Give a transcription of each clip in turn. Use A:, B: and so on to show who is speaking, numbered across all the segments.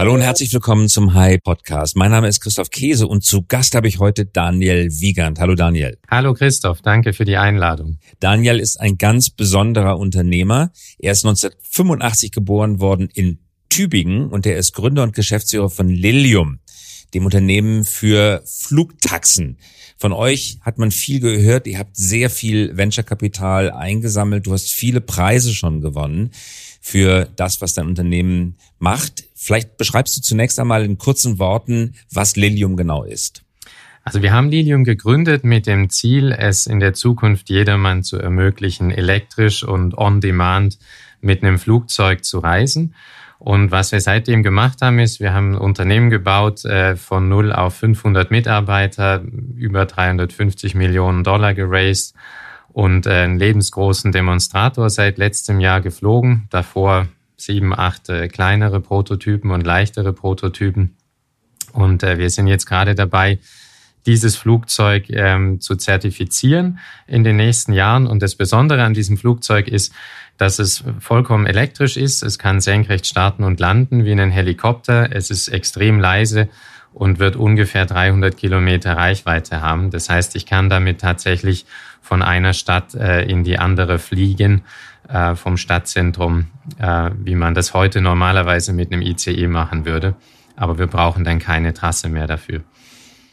A: Hallo und herzlich willkommen zum Hi Podcast. Mein Name ist Christoph Käse und zu Gast habe ich heute Daniel Wiegand. Hallo Daniel.
B: Hallo Christoph, danke für die Einladung.
A: Daniel ist ein ganz besonderer Unternehmer. Er ist 1985 geboren worden in Tübingen und er ist Gründer und Geschäftsführer von Lilium, dem Unternehmen für Flugtaxen. Von euch hat man viel gehört. Ihr habt sehr viel Venture-Kapital eingesammelt. Du hast viele Preise schon gewonnen für das, was dein Unternehmen macht. Vielleicht beschreibst du zunächst einmal in kurzen Worten, was Lilium genau ist.
B: Also wir haben Lilium gegründet mit dem Ziel, es in der Zukunft jedermann zu ermöglichen, elektrisch und on-demand mit einem Flugzeug zu reisen. Und was wir seitdem gemacht haben, ist, wir haben ein Unternehmen gebaut äh, von 0 auf 500 Mitarbeiter, über 350 Millionen Dollar geraced und äh, einen lebensgroßen Demonstrator seit letztem Jahr geflogen. Davor sieben, acht äh, kleinere Prototypen und leichtere Prototypen. Und äh, wir sind jetzt gerade dabei, dieses Flugzeug ähm, zu zertifizieren in den nächsten Jahren. Und das Besondere an diesem Flugzeug ist, dass es vollkommen elektrisch ist. Es kann senkrecht starten und landen wie ein Helikopter. Es ist extrem leise und wird ungefähr 300 Kilometer Reichweite haben. Das heißt, ich kann damit tatsächlich von einer Stadt äh, in die andere fliegen, äh, vom Stadtzentrum, äh, wie man das heute normalerweise mit einem ICE machen würde. Aber wir brauchen dann keine Trasse mehr dafür.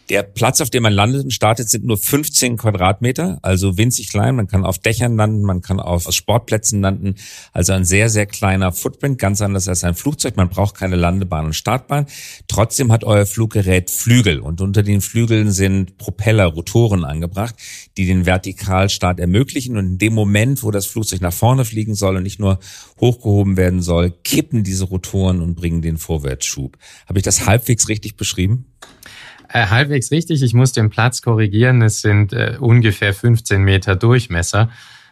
A: Der Platz, auf dem man landet und startet, sind nur 15 Quadratmeter, also winzig klein. Man kann auf Dächern landen, man kann auf Sportplätzen landen. Also ein sehr, sehr kleiner Footprint, ganz anders als ein Flugzeug. Man braucht keine Landebahn und Startbahn. Trotzdem hat euer Fluggerät Flügel und unter den Flügeln sind Propeller, Rotoren angebracht, die den Vertikalstart ermöglichen. Und in dem Moment, wo das Flugzeug nach vorne fliegen soll und nicht nur hochgehoben werden soll, kippen diese Rotoren und bringen den Vorwärtsschub. Habe ich das halbwegs richtig beschrieben?
B: Äh, halbwegs richtig. Ich muss den Platz korrigieren. Es sind äh, ungefähr 15 Meter Durchmesser.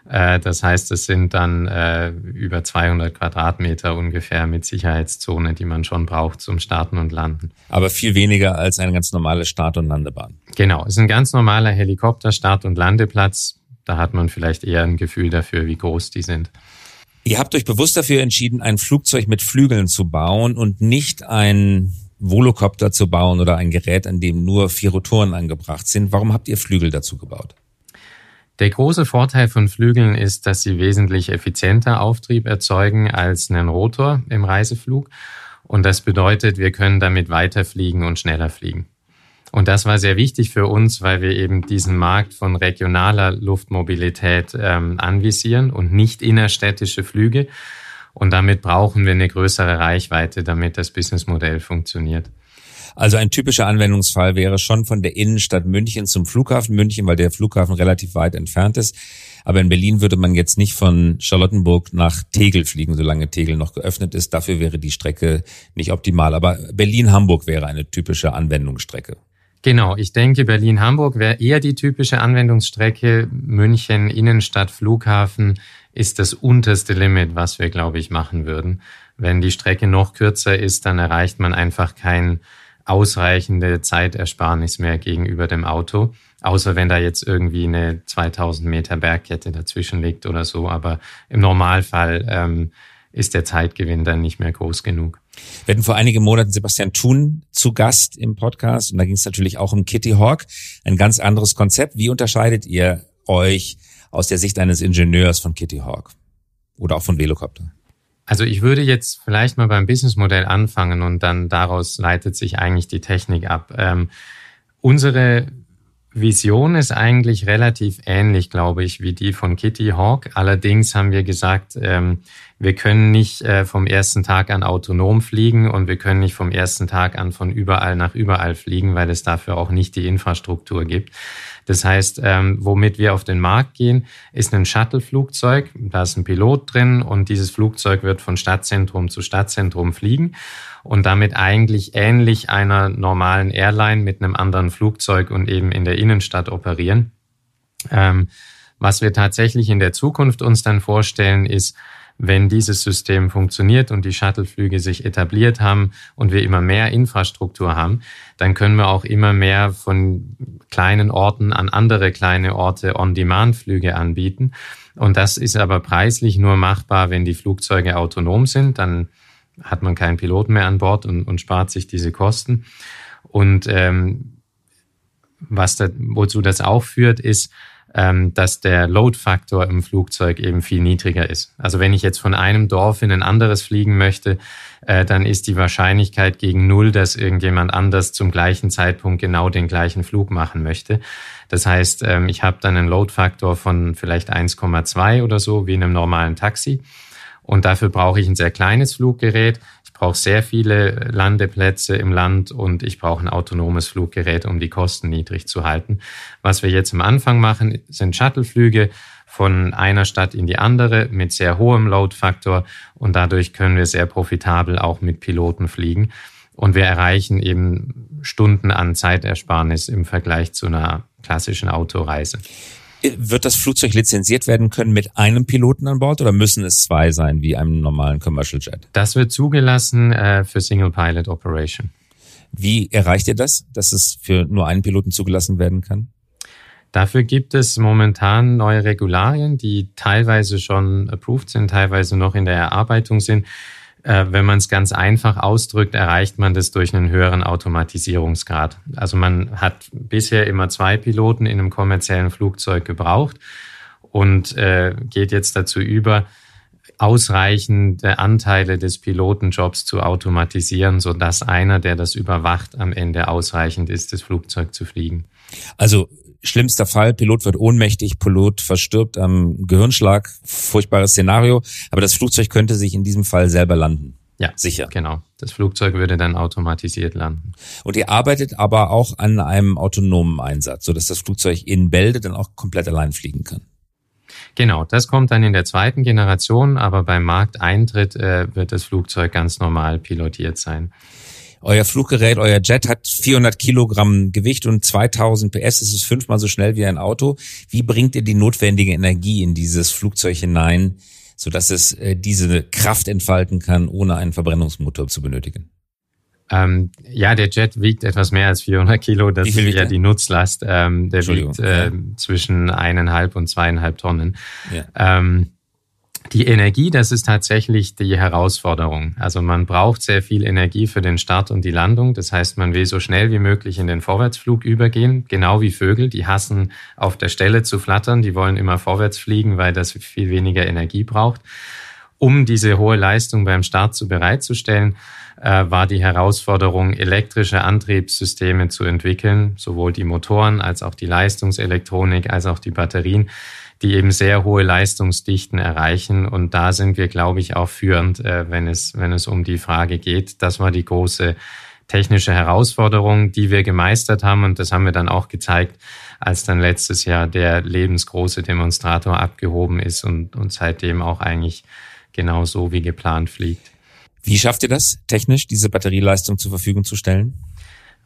B: Äh, das heißt, es sind dann äh, über 200 Quadratmeter ungefähr mit Sicherheitszone, die man schon braucht zum Starten und Landen.
A: Aber viel weniger als eine ganz normale Start- und Landebahn.
B: Genau, es ist ein ganz normaler Helikopter-Start- und Landeplatz. Da hat man vielleicht eher ein Gefühl dafür, wie groß die sind.
A: Ihr habt euch bewusst dafür entschieden, ein Flugzeug mit Flügeln zu bauen und nicht ein Volocopter zu bauen oder ein Gerät, an dem nur vier Rotoren angebracht sind. Warum habt ihr Flügel dazu gebaut?
B: Der große Vorteil von Flügeln ist, dass sie wesentlich effizienter Auftrieb erzeugen als einen Rotor im Reiseflug. Und das bedeutet, wir können damit weiterfliegen und schneller fliegen. Und das war sehr wichtig für uns, weil wir eben diesen Markt von regionaler Luftmobilität ähm, anvisieren und nicht innerstädtische Flüge. Und damit brauchen wir eine größere Reichweite, damit das Businessmodell funktioniert.
A: Also ein typischer Anwendungsfall wäre schon von der Innenstadt München zum Flughafen München, weil der Flughafen relativ weit entfernt ist. Aber in Berlin würde man jetzt nicht von Charlottenburg nach Tegel fliegen, solange Tegel noch geöffnet ist. Dafür wäre die Strecke nicht optimal. Aber Berlin-Hamburg wäre eine typische Anwendungsstrecke.
B: Genau, ich denke, Berlin-Hamburg wäre eher die typische Anwendungsstrecke. München, Innenstadt, Flughafen ist das unterste Limit, was wir, glaube ich, machen würden. Wenn die Strecke noch kürzer ist, dann erreicht man einfach kein ausreichende Zeitersparnis mehr gegenüber dem Auto. Außer wenn da jetzt irgendwie eine 2000 Meter Bergkette dazwischen liegt oder so. Aber im Normalfall ähm, ist der Zeitgewinn dann nicht mehr groß genug.
A: Wir hatten vor einigen Monaten Sebastian Thun zu Gast im Podcast und da ging es natürlich auch um Kitty Hawk, ein ganz anderes Konzept. Wie unterscheidet ihr euch aus der Sicht eines Ingenieurs von Kitty Hawk oder auch von Velocopter?
B: Also ich würde jetzt vielleicht mal beim Businessmodell anfangen und dann daraus leitet sich eigentlich die Technik ab. Ähm, unsere Vision ist eigentlich relativ ähnlich, glaube ich, wie die von Kitty Hawk. Allerdings haben wir gesagt, ähm, wir können nicht äh, vom ersten Tag an autonom fliegen und wir können nicht vom ersten Tag an von überall nach überall fliegen, weil es dafür auch nicht die Infrastruktur gibt. Das heißt, ähm, womit wir auf den Markt gehen, ist ein Shuttle-Flugzeug. Da ist ein Pilot drin und dieses Flugzeug wird von Stadtzentrum zu Stadtzentrum fliegen und damit eigentlich ähnlich einer normalen Airline mit einem anderen Flugzeug und eben in der Innenstadt operieren. Ähm, was wir tatsächlich in der Zukunft uns dann vorstellen, ist, wenn dieses System funktioniert und die Shuttleflüge sich etabliert haben und wir immer mehr Infrastruktur haben, dann können wir auch immer mehr von kleinen Orten an andere kleine Orte On-Demand-Flüge anbieten. Und das ist aber preislich nur machbar, wenn die Flugzeuge autonom sind. Dann hat man keinen Piloten mehr an Bord und, und spart sich diese Kosten. Und ähm, was da, wozu das auch führt, ist, ähm, dass der Load-Faktor im Flugzeug eben viel niedriger ist. Also wenn ich jetzt von einem Dorf in ein anderes fliegen möchte, äh, dann ist die Wahrscheinlichkeit gegen null, dass irgendjemand anders zum gleichen Zeitpunkt genau den gleichen Flug machen möchte. Das heißt, ähm, ich habe dann einen Load-Faktor von vielleicht 1,2 oder so, wie in einem normalen Taxi. Und dafür brauche ich ein sehr kleines Fluggerät brauche sehr viele Landeplätze im Land und ich brauche ein autonomes Fluggerät, um die Kosten niedrig zu halten. Was wir jetzt am Anfang machen, sind Shuttleflüge von einer Stadt in die andere mit sehr hohem Load-Faktor und dadurch können wir sehr profitabel auch mit Piloten fliegen. Und wir erreichen eben Stunden an Zeitersparnis im Vergleich zu einer klassischen Autoreise.
A: Wird das Flugzeug lizenziert werden können mit einem Piloten an Bord oder müssen es zwei sein wie einem normalen Commercial Jet?
B: Das wird zugelassen äh, für Single Pilot Operation.
A: Wie erreicht ihr das, dass es für nur einen Piloten zugelassen werden kann?
B: Dafür gibt es momentan neue Regularien, die teilweise schon approved sind, teilweise noch in der Erarbeitung sind. Äh, wenn man es ganz einfach ausdrückt, erreicht man das durch einen höheren Automatisierungsgrad. Also man hat bisher immer zwei Piloten in einem kommerziellen Flugzeug gebraucht und äh, geht jetzt dazu über, ausreichende Anteile des Pilotenjobs zu automatisieren, so dass einer, der das überwacht, am Ende ausreichend ist, das Flugzeug zu fliegen.
A: Also Schlimmster Fall, Pilot wird ohnmächtig, Pilot verstirbt am Gehirnschlag, furchtbares Szenario, aber das Flugzeug könnte sich in diesem Fall selber landen.
B: Ja, sicher. Genau. Das Flugzeug würde dann automatisiert landen.
A: Und ihr arbeitet aber auch an einem autonomen Einsatz, sodass das Flugzeug in Bälde dann auch komplett allein fliegen kann.
B: Genau, das kommt dann in der zweiten Generation, aber beim Markteintritt äh, wird das Flugzeug ganz normal pilotiert sein.
A: Euer Fluggerät, euer Jet hat 400 Kilogramm Gewicht und 2000 PS. Das ist fünfmal so schnell wie ein Auto. Wie bringt ihr die notwendige Energie in dieses Flugzeug hinein, sodass es äh, diese Kraft entfalten kann, ohne einen Verbrennungsmotor zu benötigen?
B: Ähm, ja, der Jet wiegt etwas mehr als 400 Kilo. Das ist ja die Nutzlast. Ähm, der wiegt äh, ja. zwischen eineinhalb und zweieinhalb Tonnen. Ja. Ähm, die Energie, das ist tatsächlich die Herausforderung. Also man braucht sehr viel Energie für den Start und die Landung. Das heißt, man will so schnell wie möglich in den Vorwärtsflug übergehen, genau wie Vögel. Die hassen auf der Stelle zu flattern. Die wollen immer vorwärts fliegen, weil das viel weniger Energie braucht. Um diese hohe Leistung beim Start zu bereitzustellen, äh, war die Herausforderung, elektrische Antriebssysteme zu entwickeln, sowohl die Motoren als auch die Leistungselektronik als auch die Batterien die eben sehr hohe Leistungsdichten erreichen. Und da sind wir, glaube ich, auch führend, äh, wenn, es, wenn es um die Frage geht. Das war die große technische Herausforderung, die wir gemeistert haben. Und das haben wir dann auch gezeigt, als dann letztes Jahr der lebensgroße Demonstrator abgehoben ist und, und seitdem auch eigentlich genau so wie geplant fliegt.
A: Wie schafft ihr das technisch, diese Batterieleistung zur Verfügung zu stellen?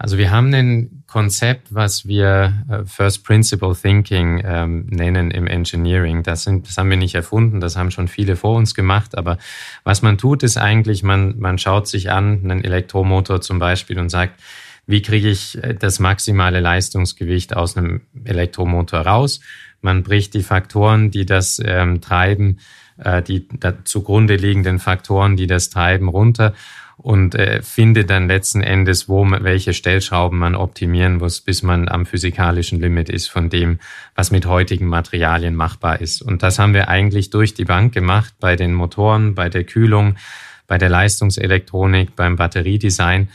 B: Also wir haben ein Konzept, was wir äh, First Principle Thinking ähm, nennen im Engineering. Das, sind, das haben wir nicht erfunden, das haben schon viele vor uns gemacht. Aber was man tut, ist eigentlich, man, man schaut sich an, einen Elektromotor zum Beispiel und sagt, wie kriege ich äh, das maximale Leistungsgewicht aus einem Elektromotor raus? Man bricht die Faktoren, die das ähm, treiben, äh, die da zugrunde liegenden Faktoren, die das treiben, runter und äh, findet dann letzten Endes, wo man, welche Stellschrauben man optimieren muss, bis man am physikalischen Limit ist von dem, was mit heutigen Materialien machbar ist. Und das haben wir eigentlich durch die Bank gemacht bei den Motoren, bei der Kühlung, bei der Leistungselektronik, beim Batteriedesign.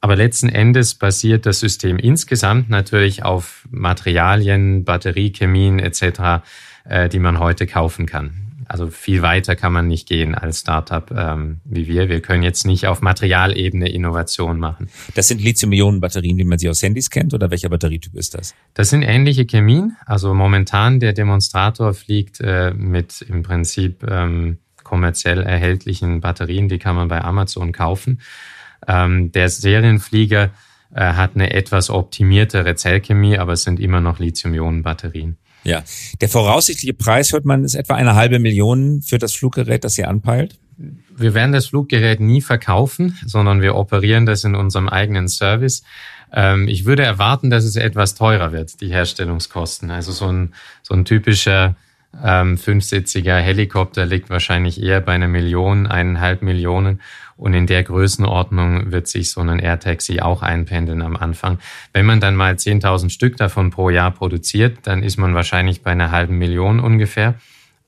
B: Aber letzten Endes basiert das System insgesamt natürlich auf Materialien, Batteriechemien etc., äh, die man heute kaufen kann. Also viel weiter kann man nicht gehen als Startup ähm, wie wir. Wir können jetzt nicht auf Materialebene Innovation machen.
A: Das sind Lithium-Ionen-Batterien, wie man sie aus Handys kennt, oder welcher Batterietyp ist das?
B: Das sind ähnliche Chemien. Also momentan der Demonstrator fliegt äh, mit im Prinzip ähm, kommerziell erhältlichen Batterien, die kann man bei Amazon kaufen. Ähm, der Serienflieger äh, hat eine etwas optimiertere Zellchemie, aber es sind immer noch Lithium-Ionen-Batterien.
A: Ja, der voraussichtliche Preis, hört man, ist etwa eine halbe Million für das Fluggerät, das ihr anpeilt?
B: Wir werden das Fluggerät nie verkaufen, sondern wir operieren das in unserem eigenen Service. Ähm, ich würde erwarten, dass es etwas teurer wird, die Herstellungskosten. Also so ein, so ein typischer Ähm, fünfsitziger Helikopter liegt wahrscheinlich eher bei einer Million, eineinhalb Millionen. Und in der Größenordnung wird sich so ein AirTaxi auch einpendeln am Anfang. Wenn man dann mal 10.000 Stück davon pro Jahr produziert, dann ist man wahrscheinlich bei einer halben Million ungefähr.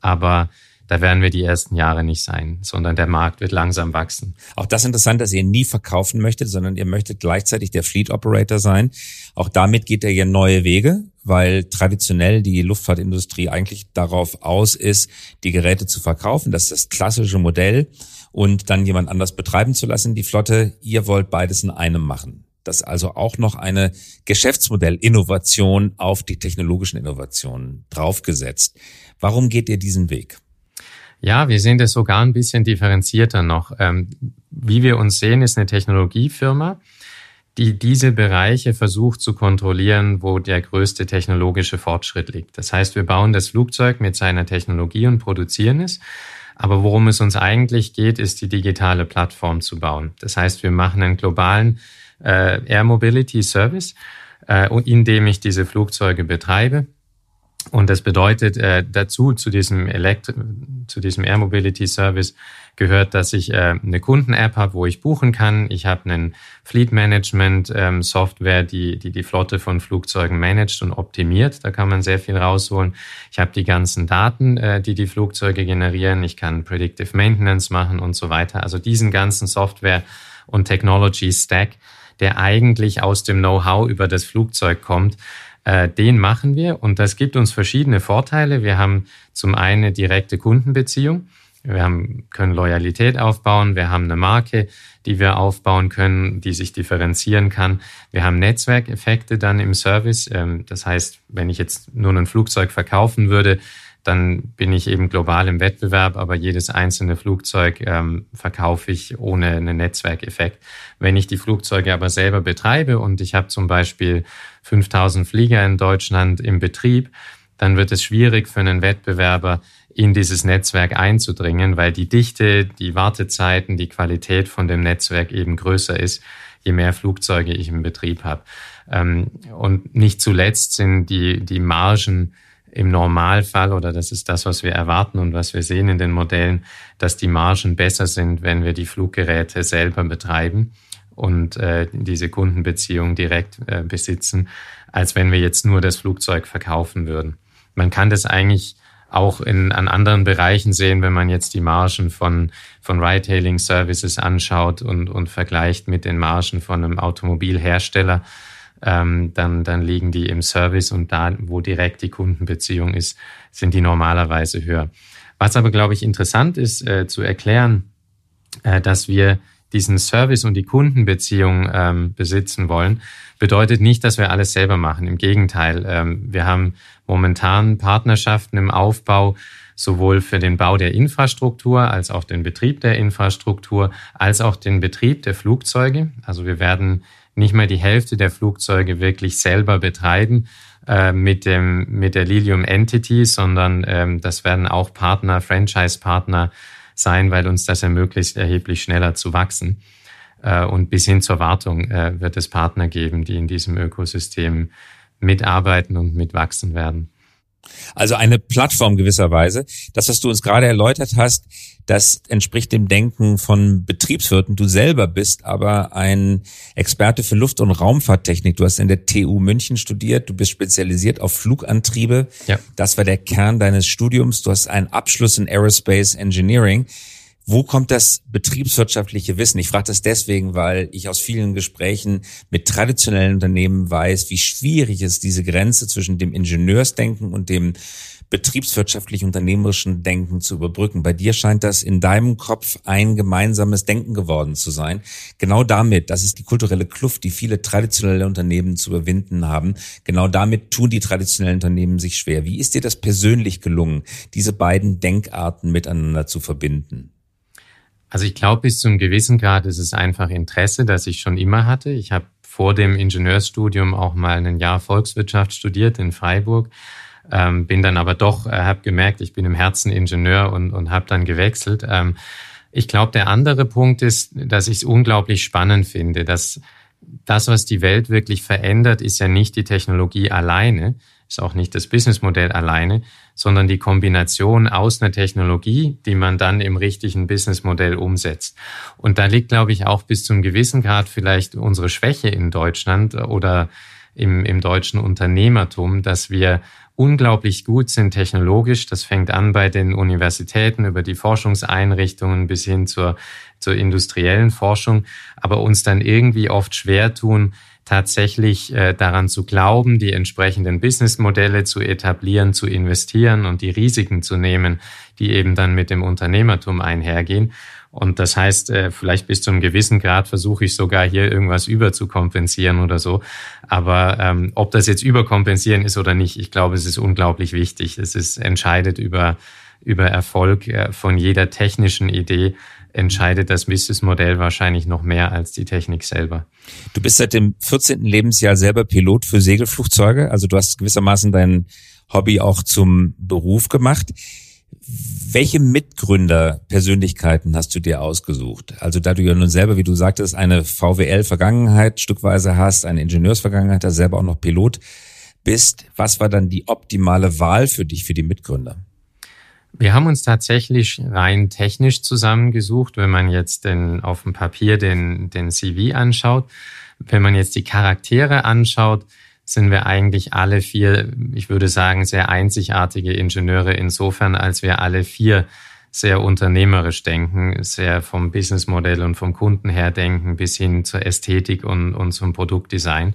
B: Aber da werden wir die ersten Jahre nicht sein, sondern der Markt wird langsam wachsen.
A: Auch das interessant, dass ihr nie verkaufen möchtet, sondern ihr möchtet gleichzeitig der Fleet Operator sein. Auch damit geht ihr ja neue Wege, weil traditionell die Luftfahrtindustrie eigentlich darauf aus ist, die Geräte zu verkaufen. Das ist das klassische Modell und dann jemand anders betreiben zu lassen, die Flotte. Ihr wollt beides in einem machen. Das ist also auch noch eine Geschäftsmodellinnovation auf die technologischen Innovationen draufgesetzt. Warum geht ihr diesen Weg?
B: Ja, wir sehen das sogar ein bisschen differenzierter noch. Ähm, wie wir uns sehen, ist eine Technologiefirma, die diese Bereiche versucht zu kontrollieren, wo der größte technologische Fortschritt liegt. Das heißt, wir bauen das Flugzeug mit seiner Technologie und produzieren es. Aber worum es uns eigentlich geht, ist die digitale Plattform zu bauen. Das heißt, wir machen einen globalen äh, Air Mobility Service, äh, indem ich diese Flugzeuge betreibe. Und das bedeutet äh, dazu, zu diesem, Elektri zu diesem Air Mobility Service gehört, dass ich äh, eine Kunden-App habe, wo ich buchen kann. Ich habe einen Fleet Management ähm, Software, die, die die Flotte von Flugzeugen managt und optimiert. Da kann man sehr viel rausholen. Ich habe die ganzen Daten, äh, die die Flugzeuge generieren. Ich kann Predictive Maintenance machen und so weiter. Also diesen ganzen Software und Technology Stack, der eigentlich aus dem Know-how über das Flugzeug kommt, äh, den machen wir und das gibt uns verschiedene Vorteile. Wir haben zum einen eine direkte Kundenbeziehung. Wir haben, können Loyalität aufbauen. Wir haben eine Marke, die wir aufbauen können, die sich differenzieren kann. Wir haben Netzwerkeffekte dann im Service. Ähm, das heißt, wenn ich jetzt nur ein Flugzeug verkaufen würde, dann bin ich eben global im Wettbewerb, aber jedes einzelne Flugzeug ähm, verkaufe ich ohne einen Netzwerkeffekt. Wenn ich die Flugzeuge aber selber betreibe und ich habe zum Beispiel 5000 Flieger in Deutschland im Betrieb, dann wird es schwierig für einen Wettbewerber, in dieses Netzwerk einzudringen, weil die Dichte, die Wartezeiten, die Qualität von dem Netzwerk eben größer ist, je mehr Flugzeuge ich im Betrieb habe. Ähm, und nicht zuletzt sind die, die Margen im Normalfall, oder das ist das, was wir erwarten und was wir sehen in den Modellen, dass die Margen besser sind, wenn wir die Fluggeräte selber betreiben und äh, diese Kundenbeziehung direkt äh, besitzen, als wenn wir jetzt nur das Flugzeug verkaufen würden. Man kann das eigentlich auch in, an anderen Bereichen sehen, wenn man jetzt die Margen von, von Ride-Hailing-Services anschaut und, und vergleicht mit den Margen von einem Automobilhersteller ähm, dann, dann liegen die im Service und da, wo direkt die Kundenbeziehung ist, sind die normalerweise höher. Was aber, glaube ich, interessant ist äh, zu erklären, äh, dass wir diesen Service und die Kundenbeziehung ähm, besitzen wollen, bedeutet nicht, dass wir alles selber machen. Im Gegenteil, ähm, wir haben momentan Partnerschaften im Aufbau, sowohl für den Bau der Infrastruktur als auch den Betrieb der Infrastruktur, als auch den Betrieb der Flugzeuge. Also wir werden nicht mehr die Hälfte der Flugzeuge wirklich selber betreiben äh, mit, dem, mit der Lilium Entity, sondern ähm, das werden auch Partner, Franchise-Partner sein, weil uns das ermöglicht, erheblich schneller zu wachsen. Äh, und bis hin zur Wartung äh, wird es Partner geben, die in diesem Ökosystem mitarbeiten und mitwachsen werden.
A: Also eine Plattform gewisserweise. Das, was du uns gerade erläutert hast, das entspricht dem Denken von Betriebswirten. Du selber bist aber ein Experte für Luft- und Raumfahrttechnik. Du hast in der TU München studiert. Du bist spezialisiert auf Flugantriebe. Ja. Das war der Kern deines Studiums. Du hast einen Abschluss in Aerospace Engineering. Wo kommt das betriebswirtschaftliche Wissen? Ich frage das deswegen, weil ich aus vielen Gesprächen mit traditionellen Unternehmen weiß, wie schwierig es diese Grenze zwischen dem Ingenieursdenken und dem betriebswirtschaftlich-unternehmerischen Denken zu überbrücken. Bei dir scheint das in deinem Kopf ein gemeinsames Denken geworden zu sein. Genau damit, das ist die kulturelle Kluft, die viele traditionelle Unternehmen zu überwinden haben. Genau damit tun die traditionellen Unternehmen sich schwer. Wie ist dir das persönlich gelungen, diese beiden Denkarten miteinander zu verbinden?
B: Also ich glaube, bis zu einem gewissen Grad ist es einfach Interesse, das ich schon immer hatte. Ich habe vor dem Ingenieursstudium auch mal ein Jahr Volkswirtschaft studiert in Freiburg, ähm, bin dann aber doch, äh, habe gemerkt, ich bin im Herzen Ingenieur und, und habe dann gewechselt. Ähm, ich glaube, der andere Punkt ist, dass ich es unglaublich spannend finde, dass das, was die Welt wirklich verändert, ist ja nicht die Technologie alleine, ist auch nicht das Businessmodell alleine, sondern die Kombination aus einer Technologie, die man dann im richtigen Businessmodell umsetzt. Und da liegt, glaube ich, auch bis zum gewissen Grad vielleicht unsere Schwäche in Deutschland oder im, im deutschen Unternehmertum, dass wir unglaublich gut sind technologisch. Das fängt an bei den Universitäten über die Forschungseinrichtungen bis hin zur, zur industriellen Forschung, aber uns dann irgendwie oft schwer tun, tatsächlich äh, daran zu glauben, die entsprechenden Businessmodelle zu etablieren, zu investieren und die Risiken zu nehmen, die eben dann mit dem Unternehmertum einhergehen. Und das heißt, äh, vielleicht bis zu einem gewissen Grad versuche ich sogar hier irgendwas überzukompensieren oder so. Aber ähm, ob das jetzt überkompensieren ist oder nicht, ich glaube, es ist unglaublich wichtig. Es ist entscheidet über über Erfolg äh, von jeder technischen Idee entscheidet das Businessmodell wahrscheinlich noch mehr als die Technik selber.
A: Du bist seit dem 14. Lebensjahr selber Pilot für Segelflugzeuge, also du hast gewissermaßen dein Hobby auch zum Beruf gemacht. Welche Mitgründerpersönlichkeiten hast du dir ausgesucht? Also da du ja nun selber, wie du sagtest, eine VWL-Vergangenheit stückweise hast, eine Ingenieursvergangenheit, da selber auch noch Pilot bist, was war dann die optimale Wahl für dich, für die Mitgründer?
B: Wir haben uns tatsächlich rein technisch zusammengesucht, wenn man jetzt den, auf dem Papier den, den CV anschaut. Wenn man jetzt die Charaktere anschaut, sind wir eigentlich alle vier, ich würde sagen, sehr einzigartige Ingenieure insofern, als wir alle vier sehr unternehmerisch denken, sehr vom Businessmodell und vom Kunden her denken, bis hin zur Ästhetik und, und zum Produktdesign.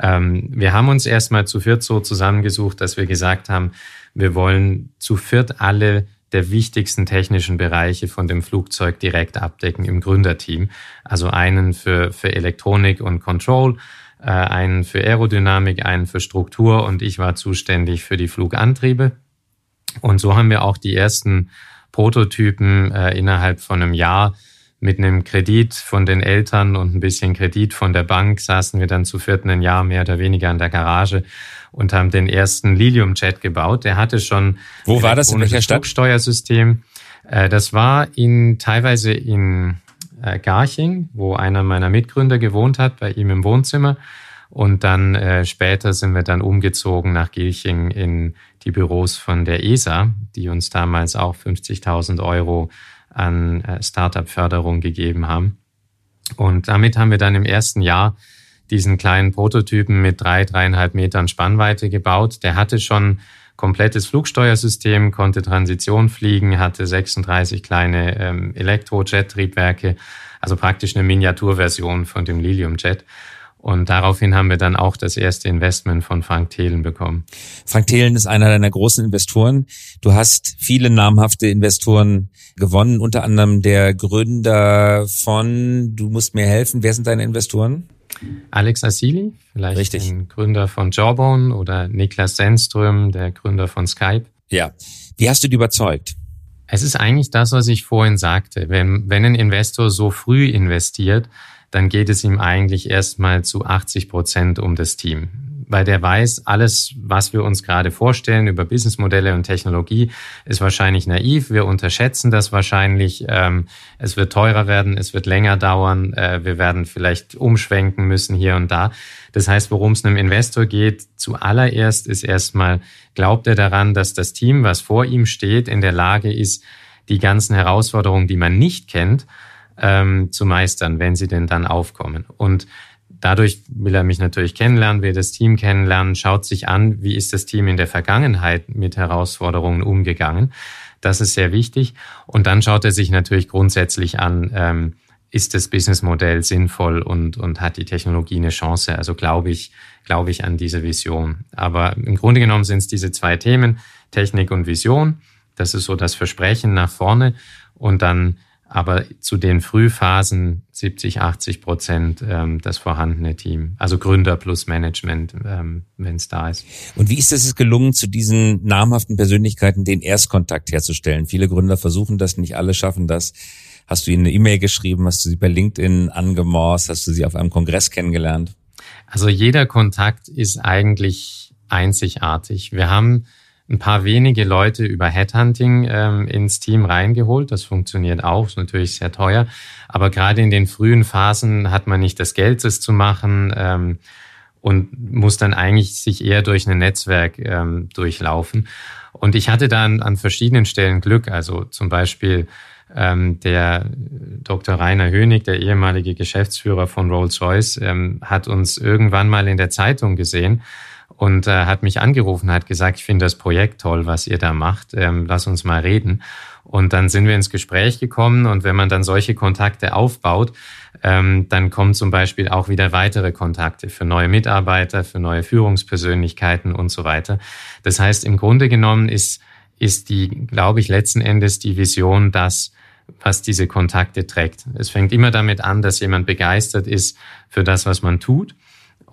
B: Ähm, wir haben uns erstmal zu viert so zusammengesucht, dass wir gesagt haben, wir wollen zu viert alle der wichtigsten technischen Bereiche von dem Flugzeug direkt abdecken im Gründerteam. Also einen für, für Elektronik und Control, einen für Aerodynamik, einen für Struktur und ich war zuständig für die Flugantriebe. Und so haben wir auch die ersten Prototypen äh, innerhalb von einem Jahr mit einem Kredit von den Eltern und ein bisschen Kredit von der Bank saßen wir dann zu vierten ein Jahr mehr oder weniger an der Garage und haben den ersten Lilium-Jet gebaut. Der hatte schon
A: Wo war das in welcher Stadt?
B: Steuersystem. Äh, das war in teilweise in äh, Garching, wo einer meiner Mitgründer gewohnt hat, bei ihm im Wohnzimmer. Und dann äh, später sind wir dann umgezogen nach Gilching in die Büros von der ESA, die uns damals auch 50.000 Euro an äh, Startup-Förderung gegeben haben. Und damit haben wir dann im ersten Jahr diesen kleinen Prototypen mit drei, dreieinhalb Metern Spannweite gebaut. Der hatte schon komplettes Flugsteuersystem, konnte Transition fliegen, hatte 36 kleine ähm, Elektrojet-Triebwerke, also praktisch eine Miniaturversion von dem Lilium-Jet. Und daraufhin haben wir dann auch das erste Investment von Frank Thelen bekommen.
A: Frank Thelen ist einer deiner großen Investoren. Du hast viele namhafte Investoren gewonnen, unter anderem der Gründer von, du musst mir helfen, wer sind deine Investoren?
B: Alex Asili, vielleicht
A: Richtig.
B: ein Gründer von Jawbone oder Niklas Sennström, der Gründer von Skype.
A: Ja. Wie hast du die überzeugt?
B: Es ist eigentlich das, was ich vorhin sagte. Wenn, wenn ein Investor so früh investiert, dann geht es ihm eigentlich erstmal zu 80 Prozent um das Team weil der weiß, alles, was wir uns gerade vorstellen über Businessmodelle und Technologie, ist wahrscheinlich naiv. Wir unterschätzen das wahrscheinlich. Ähm, es wird teurer werden, es wird länger dauern. Äh, wir werden vielleicht umschwenken müssen hier und da. Das heißt, worum es einem Investor geht, zuallererst ist erstmal, glaubt er daran, dass das Team, was vor ihm steht, in der Lage ist, die ganzen Herausforderungen, die man nicht kennt, ähm, zu meistern, wenn sie denn dann aufkommen. Und Dadurch will er mich natürlich kennenlernen, will das Team kennenlernen, schaut sich an, wie ist das Team in der Vergangenheit mit Herausforderungen umgegangen. Das ist sehr wichtig. Und dann schaut er sich natürlich grundsätzlich an, ähm, ist das Businessmodell sinnvoll und, und hat die Technologie eine Chance? Also glaube ich, glaube ich an diese Vision. Aber im Grunde genommen sind es diese zwei Themen, Technik und Vision. Das ist so das Versprechen nach vorne. Und dann aber zu den Frühphasen 70, 80 Prozent ähm, das vorhandene Team. Also Gründer plus Management, ähm, wenn es da ist.
A: Und wie ist es gelungen, zu diesen namhaften Persönlichkeiten den Erstkontakt herzustellen? Viele Gründer versuchen das, nicht alle schaffen das. Hast du ihnen eine E-Mail geschrieben? Hast du sie bei LinkedIn angemorst? Hast du sie auf einem Kongress kennengelernt?
B: Also jeder Kontakt ist eigentlich einzigartig. Wir haben ein paar wenige Leute über Headhunting ähm, ins Team reingeholt. Das funktioniert auch, ist natürlich sehr teuer. Aber gerade in den frühen Phasen hat man nicht das Geld, das zu machen ähm, und muss dann eigentlich sich eher durch ein Netzwerk ähm, durchlaufen. Und ich hatte dann an verschiedenen Stellen Glück. Also zum Beispiel ähm, der Dr. Rainer Hönig, der ehemalige Geschäftsführer von Rolls-Royce, ähm, hat uns irgendwann mal in der Zeitung gesehen und äh, hat mich angerufen, hat gesagt, ich finde das Projekt toll, was ihr da macht, ähm, lass uns mal reden. Und dann sind wir ins Gespräch gekommen und wenn man dann solche Kontakte aufbaut, ähm, dann kommen zum Beispiel auch wieder weitere Kontakte für neue Mitarbeiter, für neue Führungspersönlichkeiten und so weiter. Das heißt, im Grunde genommen ist, ist die, glaube ich, letzten Endes die Vision, dass was diese Kontakte trägt. Es fängt immer damit an, dass jemand begeistert ist für das, was man tut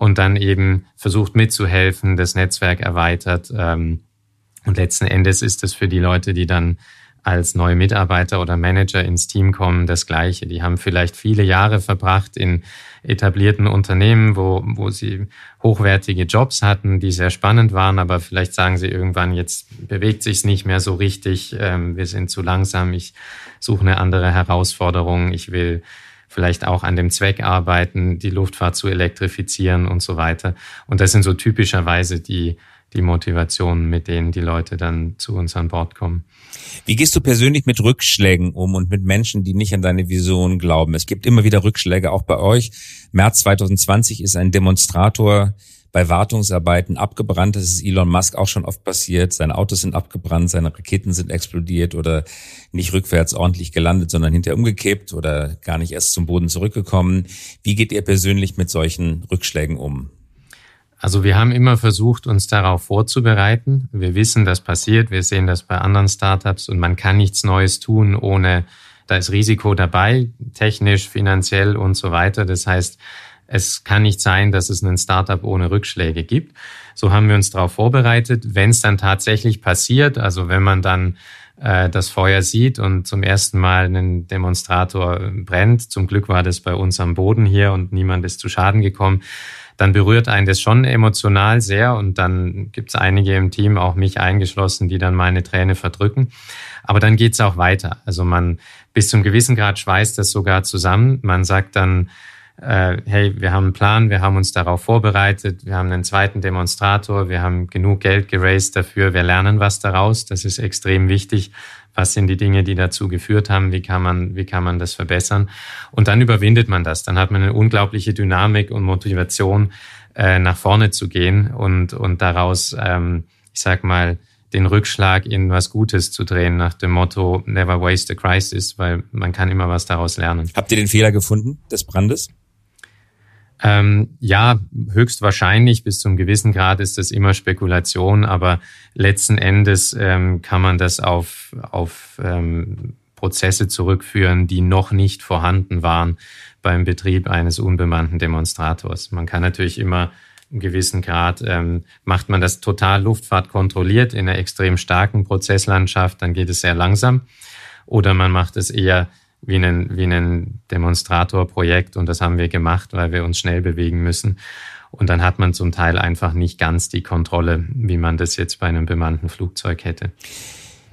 B: und dann eben versucht mitzuhelfen, das Netzwerk erweitert. Ähm, und letzten Endes ist es für die Leute, die dann als neue Mitarbeiter oder Manager ins Team kommen, das Gleiche. Die haben vielleicht viele Jahre verbracht in etablierten Unternehmen, wo, wo sie hochwertige Jobs hatten, die sehr spannend waren, aber vielleicht sagen sie irgendwann, jetzt bewegt sich's nicht mehr so richtig, ähm, wir sind zu langsam, ich suche eine andere Herausforderung, ich will vielleicht auch an dem Zweck arbeiten, die Luftfahrt zu elektrifizieren und so weiter. Und das sind so typischerweise die, die Motivationen, mit denen die Leute dann zu uns an Bord kommen.
A: Wie gehst du persönlich mit Rückschlägen um und mit Menschen, die nicht an deine Vision glauben? Es gibt immer wieder Rückschläge, auch bei euch. März 2020 ist ein Demonstrator bei Wartungsarbeiten abgebrannt. Das ist Elon Musk auch schon oft passiert. Seine Autos sind abgebrannt, seine Raketen sind explodiert oder nicht rückwärts ordentlich gelandet, sondern hinterher umgekippt oder gar nicht erst zum Boden zurückgekommen. Wie geht ihr persönlich mit solchen Rückschlägen um?
B: Also wir haben immer versucht, uns darauf vorzubereiten. Wir wissen, das passiert. Wir sehen das bei anderen Startups und man kann nichts Neues tun, ohne da ist Risiko dabei, technisch, finanziell und so weiter. Das heißt, es kann nicht sein, dass es einen Startup ohne Rückschläge gibt. So haben wir uns darauf vorbereitet. Wenn es dann tatsächlich passiert, also wenn man dann äh, das Feuer sieht und zum ersten Mal einen Demonstrator brennt, zum Glück war das bei uns am Boden hier und niemand ist zu Schaden gekommen, dann berührt einen das schon emotional sehr und dann gibt es einige im Team, auch mich eingeschlossen, die dann meine Träne verdrücken. Aber dann geht es auch weiter. Also man bis zum gewissen Grad schweißt das sogar zusammen. Man sagt dann, hey, wir haben einen Plan, wir haben uns darauf vorbereitet, wir haben einen zweiten Demonstrator, wir haben genug Geld geraced dafür, wir lernen was daraus, das ist extrem wichtig. Was sind die Dinge, die dazu geführt haben? Wie kann man, wie kann man das verbessern? Und dann überwindet man das. Dann hat man eine unglaubliche Dynamik und Motivation, äh, nach vorne zu gehen und, und daraus, ähm, ich sag mal, den Rückschlag in was Gutes zu drehen, nach dem Motto Never waste a crisis, weil man kann immer was daraus lernen.
A: Habt ihr den Fehler gefunden des Brandes?
B: Ähm, ja, höchstwahrscheinlich bis zum gewissen Grad ist das immer Spekulation, aber letzten Endes ähm, kann man das auf, auf ähm, Prozesse zurückführen, die noch nicht vorhanden waren beim Betrieb eines unbemannten Demonstrators. Man kann natürlich immer im gewissen Grad, ähm, macht man das total Luftfahrt kontrolliert in einer extrem starken Prozesslandschaft, dann geht es sehr langsam. Oder man macht es eher wie ein, wie ein Demonstratorprojekt und das haben wir gemacht, weil wir uns schnell bewegen müssen. Und dann hat man zum Teil einfach nicht ganz die Kontrolle, wie man das jetzt bei einem bemannten Flugzeug hätte.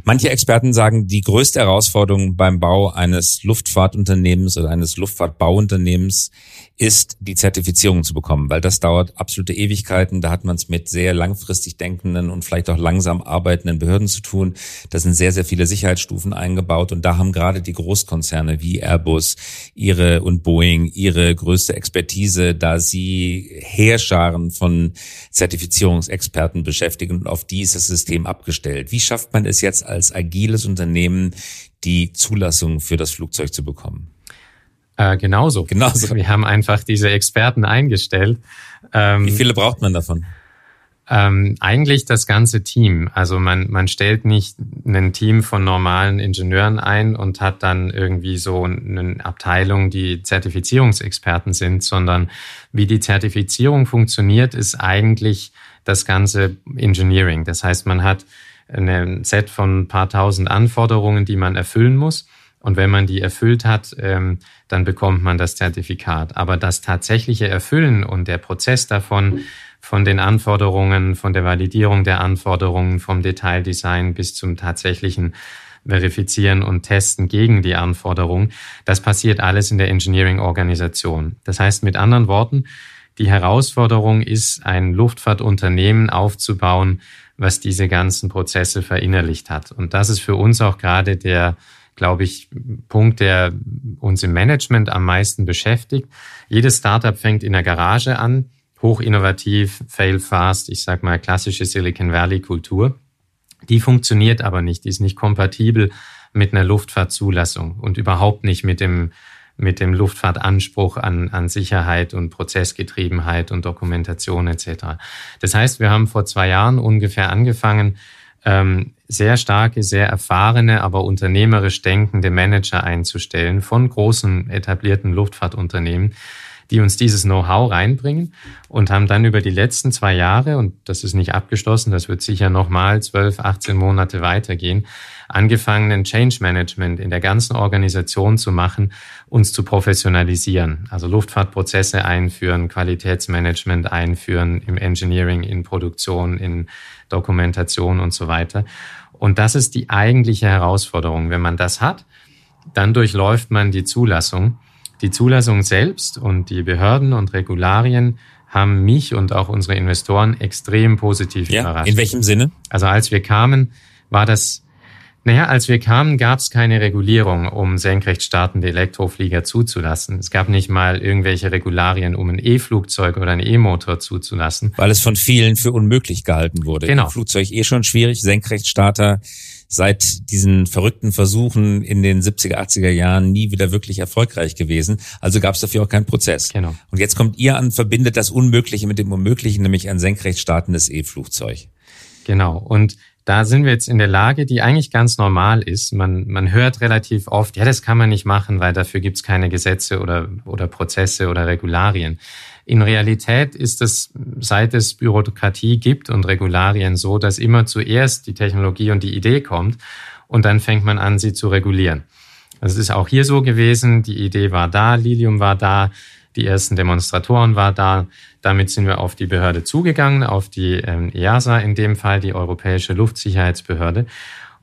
A: Manche Experten sagen, die größte Herausforderung beim Bau eines Luftfahrtunternehmens oder eines Luftfahrtbauunternehmens ist, die Zertifizierung zu bekommen, weil das dauert absolute Ewigkeiten. Da hat man es mit sehr langfristig denkenden und vielleicht auch langsam arbeitenden Behörden zu tun. Da sind sehr, sehr viele Sicherheitsstufen eingebaut und da haben gerade die Großkonzerne wie Airbus ihre und Boeing ihre größte Expertise, da sie Heerscharen von Zertifizierungsexperten beschäftigen und auf die ist das System abgestellt. Wie schafft man es jetzt als agiles Unternehmen die Zulassung für das Flugzeug zu bekommen?
B: Äh, genauso. Genauso. Wir haben einfach diese Experten eingestellt.
A: Ähm, Wie viele braucht man davon?
B: Ähm, eigentlich das ganze Team. Also man, man stellt nicht ein Team von normalen Ingenieuren ein und hat dann irgendwie so eine Abteilung, die Zertifizierungsexperten sind, sondern wie die Zertifizierung funktioniert, ist eigentlich das ganze Engineering. Das heißt, man hat ein Set von ein paar tausend Anforderungen, die man erfüllen muss. Und wenn man die erfüllt hat, ähm, dann bekommt man das Zertifikat. Aber das tatsächliche Erfüllen und der Prozess davon, von den Anforderungen, von der Validierung der Anforderungen, vom Detaildesign bis zum tatsächlichen Verifizieren und Testen gegen die Anforderungen, das passiert alles in der Engineering-Organisation. Das heißt mit anderen Worten, die Herausforderung ist, ein Luftfahrtunternehmen aufzubauen, was diese ganzen Prozesse verinnerlicht hat. Und das ist für uns auch gerade der, glaube ich, Punkt, der uns im Management am meisten beschäftigt. Jedes Startup fängt in der Garage an, hoch innovativ, fail fast, ich sag mal klassische Silicon Valley Kultur. Die funktioniert aber nicht, die ist nicht kompatibel mit einer Luftfahrtzulassung und überhaupt nicht mit dem mit dem Luftfahrtanspruch an, an Sicherheit und Prozessgetriebenheit und Dokumentation etc. Das heißt, wir haben vor zwei Jahren ungefähr angefangen, ähm, sehr starke, sehr erfahrene, aber unternehmerisch denkende Manager einzustellen von großen etablierten Luftfahrtunternehmen, die uns dieses Know-how reinbringen und haben dann über die letzten zwei Jahre, und das ist nicht abgeschlossen, das wird sicher nochmal 12, 18 Monate weitergehen, angefangen, ein Change Management in der ganzen Organisation zu machen, uns zu professionalisieren. Also Luftfahrtprozesse einführen, Qualitätsmanagement einführen im Engineering, in Produktion, in Dokumentation und so weiter. Und das ist die eigentliche Herausforderung. Wenn man das hat, dann durchläuft man die Zulassung. Die Zulassung selbst und die Behörden und Regularien haben mich und auch unsere Investoren extrem positiv
A: ja,
B: überrascht.
A: In welchem Sinne?
B: Also als wir kamen, war das naja, als wir kamen, gab es keine Regulierung, um senkrecht startende Elektroflieger zuzulassen. Es gab nicht mal irgendwelche Regularien, um ein E-Flugzeug oder einen E-Motor zuzulassen.
A: Weil es von vielen für unmöglich gehalten wurde.
B: Genau.
A: Flugzeug eh schon schwierig, Senkrechtstarter seit diesen verrückten Versuchen in den 70er, 80er Jahren nie wieder wirklich erfolgreich gewesen. Also gab es dafür auch keinen Prozess.
B: Genau.
A: Und jetzt kommt ihr an, verbindet das Unmögliche mit dem Unmöglichen, nämlich ein senkrecht startendes E-Flugzeug.
B: Genau. Und da sind wir jetzt in der Lage, die eigentlich ganz normal ist. Man, man hört relativ oft, ja, das kann man nicht machen, weil dafür gibt's keine Gesetze oder, oder Prozesse oder Regularien. In Realität ist es, seit es Bürokratie gibt und Regularien so, dass immer zuerst die Technologie und die Idee kommt und dann fängt man an, sie zu regulieren. Das ist auch hier so gewesen. Die Idee war da, Lilium war da, die ersten Demonstratoren war da. Damit sind wir auf die Behörde zugegangen, auf die ähm, EASA in dem Fall, die Europäische Luftsicherheitsbehörde.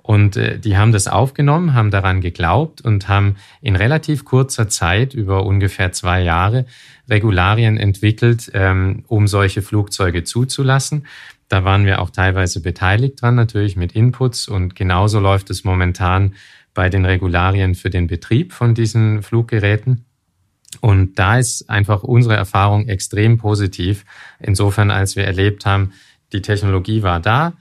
B: Und äh, die haben das aufgenommen, haben daran geglaubt und haben in relativ kurzer Zeit, über ungefähr zwei Jahre, Regularien entwickelt, ähm, um solche Flugzeuge zuzulassen. Da waren wir auch teilweise beteiligt dran, natürlich mit Inputs. Und genauso läuft es momentan bei den Regularien für den Betrieb von diesen Fluggeräten. Und da ist einfach unsere Erfahrung extrem positiv. Insofern, als wir erlebt haben, die Technologie war da,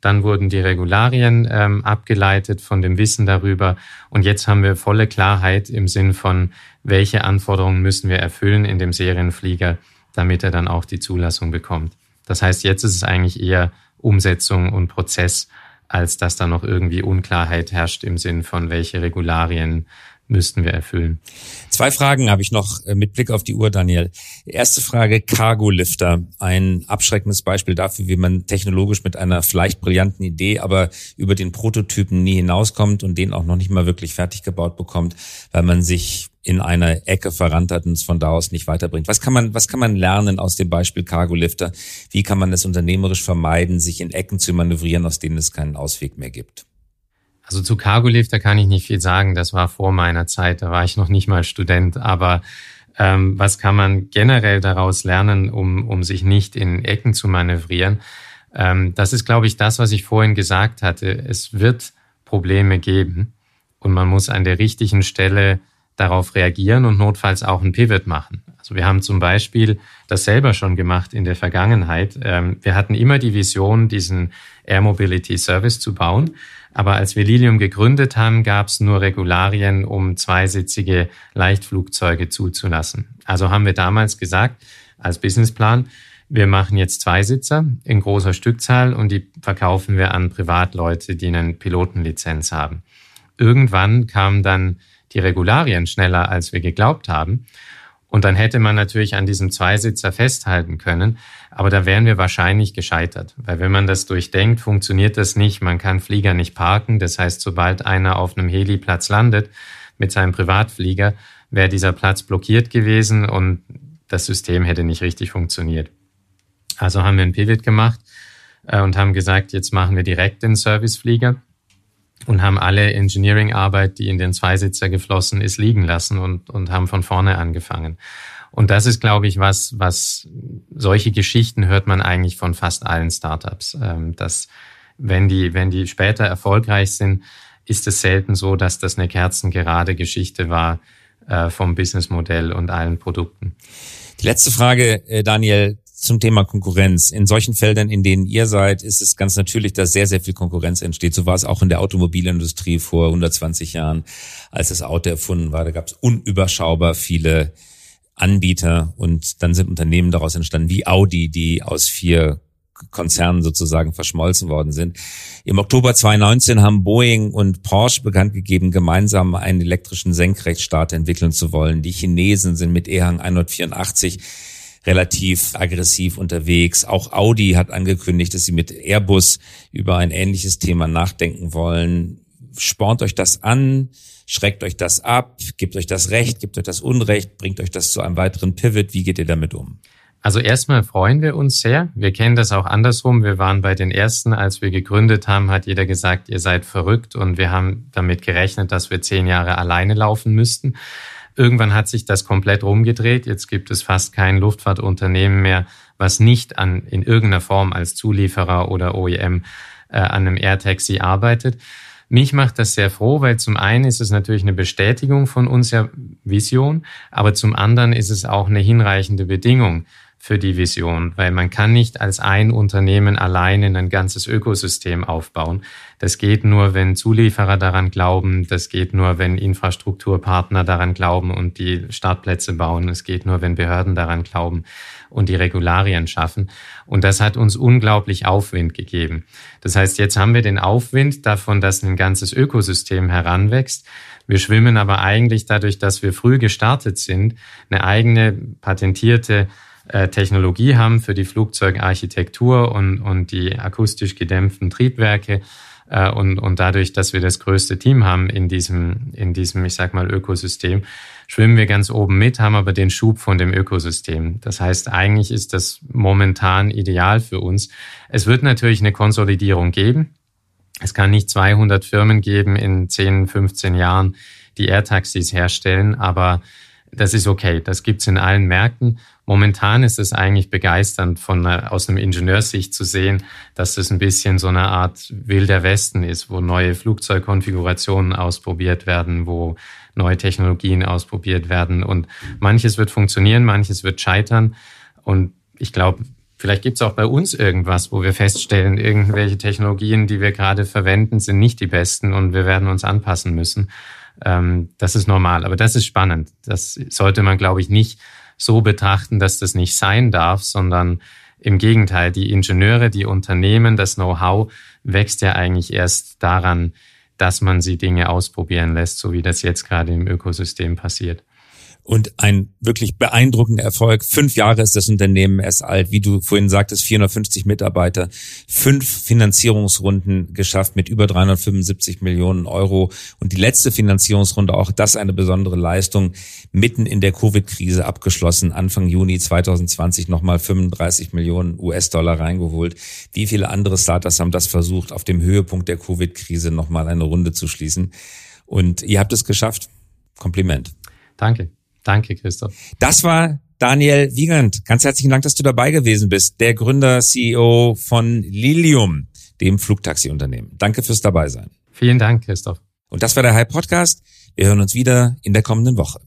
B: dann wurden die Regularien ähm, abgeleitet von dem Wissen darüber. Und jetzt haben wir volle Klarheit im Sinn von, welche Anforderungen müssen wir erfüllen in dem Serienflieger, damit er dann auch die Zulassung bekommt. Das heißt, jetzt ist es eigentlich eher Umsetzung und Prozess, als dass da noch irgendwie Unklarheit herrscht im Sinn von, welche Regularien müssten wir erfüllen.
A: Zwei Fragen habe ich noch äh, mit Blick auf die Uhr, Daniel. Erste Frage, Cargo-Lifter. Ein abschreckendes Beispiel dafür, wie man technologisch mit einer vielleicht brillanten Idee, aber über den Prototypen nie hinauskommt und den auch noch nicht mal wirklich fertig gebaut bekommt, weil man sich in einer Ecke verrannt hat und es von da aus nicht weiterbringt. Was kann man, was kann man lernen aus dem Beispiel Cargo-Lifter? Wie kann man es unternehmerisch vermeiden, sich in Ecken zu manövrieren, aus denen es keinen Ausweg mehr gibt?
B: Also zu Cargo Lifter kann ich nicht viel sagen. Das war vor meiner Zeit. Da war ich noch nicht mal Student. Aber ähm, was kann man generell daraus lernen, um, um sich nicht in Ecken zu manövrieren? Ähm, das ist, glaube ich, das, was ich vorhin gesagt hatte. Es wird Probleme geben und man muss an der richtigen Stelle darauf reagieren und notfalls auch ein Pivot machen. Also wir haben zum Beispiel das selber schon gemacht in der Vergangenheit. Ähm, wir hatten immer die Vision, diesen Air Mobility Service zu bauen. Aber als wir Lilium gegründet haben, gab es nur Regularien, um zweisitzige Leichtflugzeuge zuzulassen. Also haben wir damals gesagt, als Businessplan, wir machen jetzt Zweisitzer in großer Stückzahl und die verkaufen wir an Privatleute, die eine Pilotenlizenz haben. Irgendwann kamen dann die Regularien schneller, als wir geglaubt haben. Und dann hätte man natürlich an diesem Zweisitzer festhalten können, aber da wären wir wahrscheinlich gescheitert. Weil wenn man das durchdenkt, funktioniert das nicht. Man kann Flieger nicht parken. Das heißt, sobald einer auf einem Heliplatz landet, mit seinem Privatflieger, wäre dieser Platz blockiert gewesen und das System hätte nicht richtig funktioniert. Also haben wir einen Pivot gemacht äh, und haben gesagt, jetzt machen wir direkt den Serviceflieger und haben alle Engineering-Arbeit, die in den Zweisitzer geflossen ist, liegen lassen und, und haben von vorne angefangen. Und das ist, glaube ich, was, was solche Geschichten hört man eigentlich von fast allen Startups, ähm, dass wenn die, wenn die später erfolgreich sind, ist es selten so, dass das eine kerzengerade Geschichte war äh, vom Businessmodell und allen Produkten.
A: Die letzte Frage, äh, Daniel, zum Thema Konkurrenz. In solchen Feldern, in denen ihr seid, ist es ganz natürlich, dass sehr, sehr viel Konkurrenz entsteht. So war es auch in der Automobilindustrie vor 120 Jahren, als das Auto erfunden war. Da gab es unüberschaubar viele Anbieter und dann sind Unternehmen daraus entstanden wie Audi, die aus vier Konzernen sozusagen verschmolzen worden sind. Im Oktober 2019 haben Boeing und Porsche bekannt gegeben, gemeinsam einen elektrischen Senkrechtstarter entwickeln zu wollen. Die Chinesen sind mit EHang 184 relativ aggressiv unterwegs. Auch Audi hat angekündigt, dass sie mit Airbus über ein ähnliches Thema nachdenken wollen. Spornt euch das an, schreckt euch das ab, gebt euch das Recht, gebt euch das Unrecht, bringt euch das zu einem weiteren Pivot. Wie geht ihr damit um?
B: Also erstmal freuen wir uns sehr. Wir kennen das auch andersrum. Wir waren bei den ersten, als wir gegründet haben, hat jeder gesagt, ihr seid verrückt und wir haben damit gerechnet, dass wir zehn Jahre alleine laufen müssten. Irgendwann hat sich das komplett rumgedreht. Jetzt gibt es fast kein Luftfahrtunternehmen mehr, was nicht an, in irgendeiner Form als Zulieferer oder OEM äh, an einem AirTaxi arbeitet. Mich macht das sehr froh, weil zum einen ist es natürlich eine Bestätigung von unserer Vision, aber zum anderen ist es auch eine hinreichende Bedingung für die Vision, weil man kann nicht als ein Unternehmen alleine ein ganzes Ökosystem aufbauen. Das geht nur, wenn Zulieferer daran glauben, das geht nur, wenn Infrastrukturpartner daran glauben und die Startplätze bauen, es geht nur, wenn Behörden daran glauben und die Regularien schaffen. Und das hat uns unglaublich Aufwind gegeben. Das heißt, jetzt haben wir den Aufwind davon, dass ein ganzes Ökosystem heranwächst. Wir schwimmen aber eigentlich dadurch, dass wir früh gestartet sind, eine eigene patentierte Technologie haben für die Flugzeugarchitektur und, und die akustisch gedämpften Triebwerke. Äh, und, und dadurch, dass wir das größte Team haben in diesem, in diesem, ich sag mal, Ökosystem, schwimmen wir ganz oben mit, haben aber den Schub von dem Ökosystem. Das heißt, eigentlich ist das momentan ideal für uns. Es wird natürlich eine Konsolidierung geben. Es kann nicht 200 Firmen geben in 10, 15 Jahren, die Airtaxis herstellen, aber das ist okay. Das gibt's in allen Märkten. Momentan ist es eigentlich begeisternd, von aus einem Ingenieurssicht zu sehen, dass das ein bisschen so eine Art wilder Westen ist, wo neue Flugzeugkonfigurationen ausprobiert werden, wo neue Technologien ausprobiert werden. Und manches wird funktionieren, manches wird scheitern. Und ich glaube, vielleicht gibt es auch bei uns irgendwas, wo wir feststellen, irgendwelche Technologien, die wir gerade verwenden, sind nicht die besten und wir werden uns anpassen müssen. Ähm, das ist normal, aber das ist spannend. Das sollte man, glaube ich, nicht so betrachten, dass das nicht sein darf, sondern im Gegenteil, die Ingenieure, die Unternehmen, das Know-how wächst ja eigentlich erst daran, dass man sie Dinge ausprobieren lässt, so wie das jetzt gerade im Ökosystem passiert
A: und ein wirklich beeindruckender Erfolg. Fünf Jahre ist das Unternehmen erst alt, wie du vorhin sagtest, 450 Mitarbeiter, fünf Finanzierungsrunden geschafft mit über 375 Millionen Euro und die letzte Finanzierungsrunde, auch das eine besondere Leistung, mitten in der Covid-Krise abgeschlossen, Anfang Juni 2020 nochmal 35 Millionen US-Dollar reingeholt. Wie viele andere Startups haben das versucht, auf dem Höhepunkt der Covid-Krise nochmal eine Runde zu schließen? Und ihr habt es geschafft. Kompliment.
B: Danke. Danke, Christoph.
A: Das war Daniel Wiegand. Ganz herzlichen Dank, dass du dabei gewesen bist. Der Gründer, CEO von Lilium, dem Flugtaxi-Unternehmen. Danke fürs Dabeisein.
B: Vielen Dank, Christoph.
A: Und das war der Hype Podcast. Wir hören uns wieder in der kommenden Woche.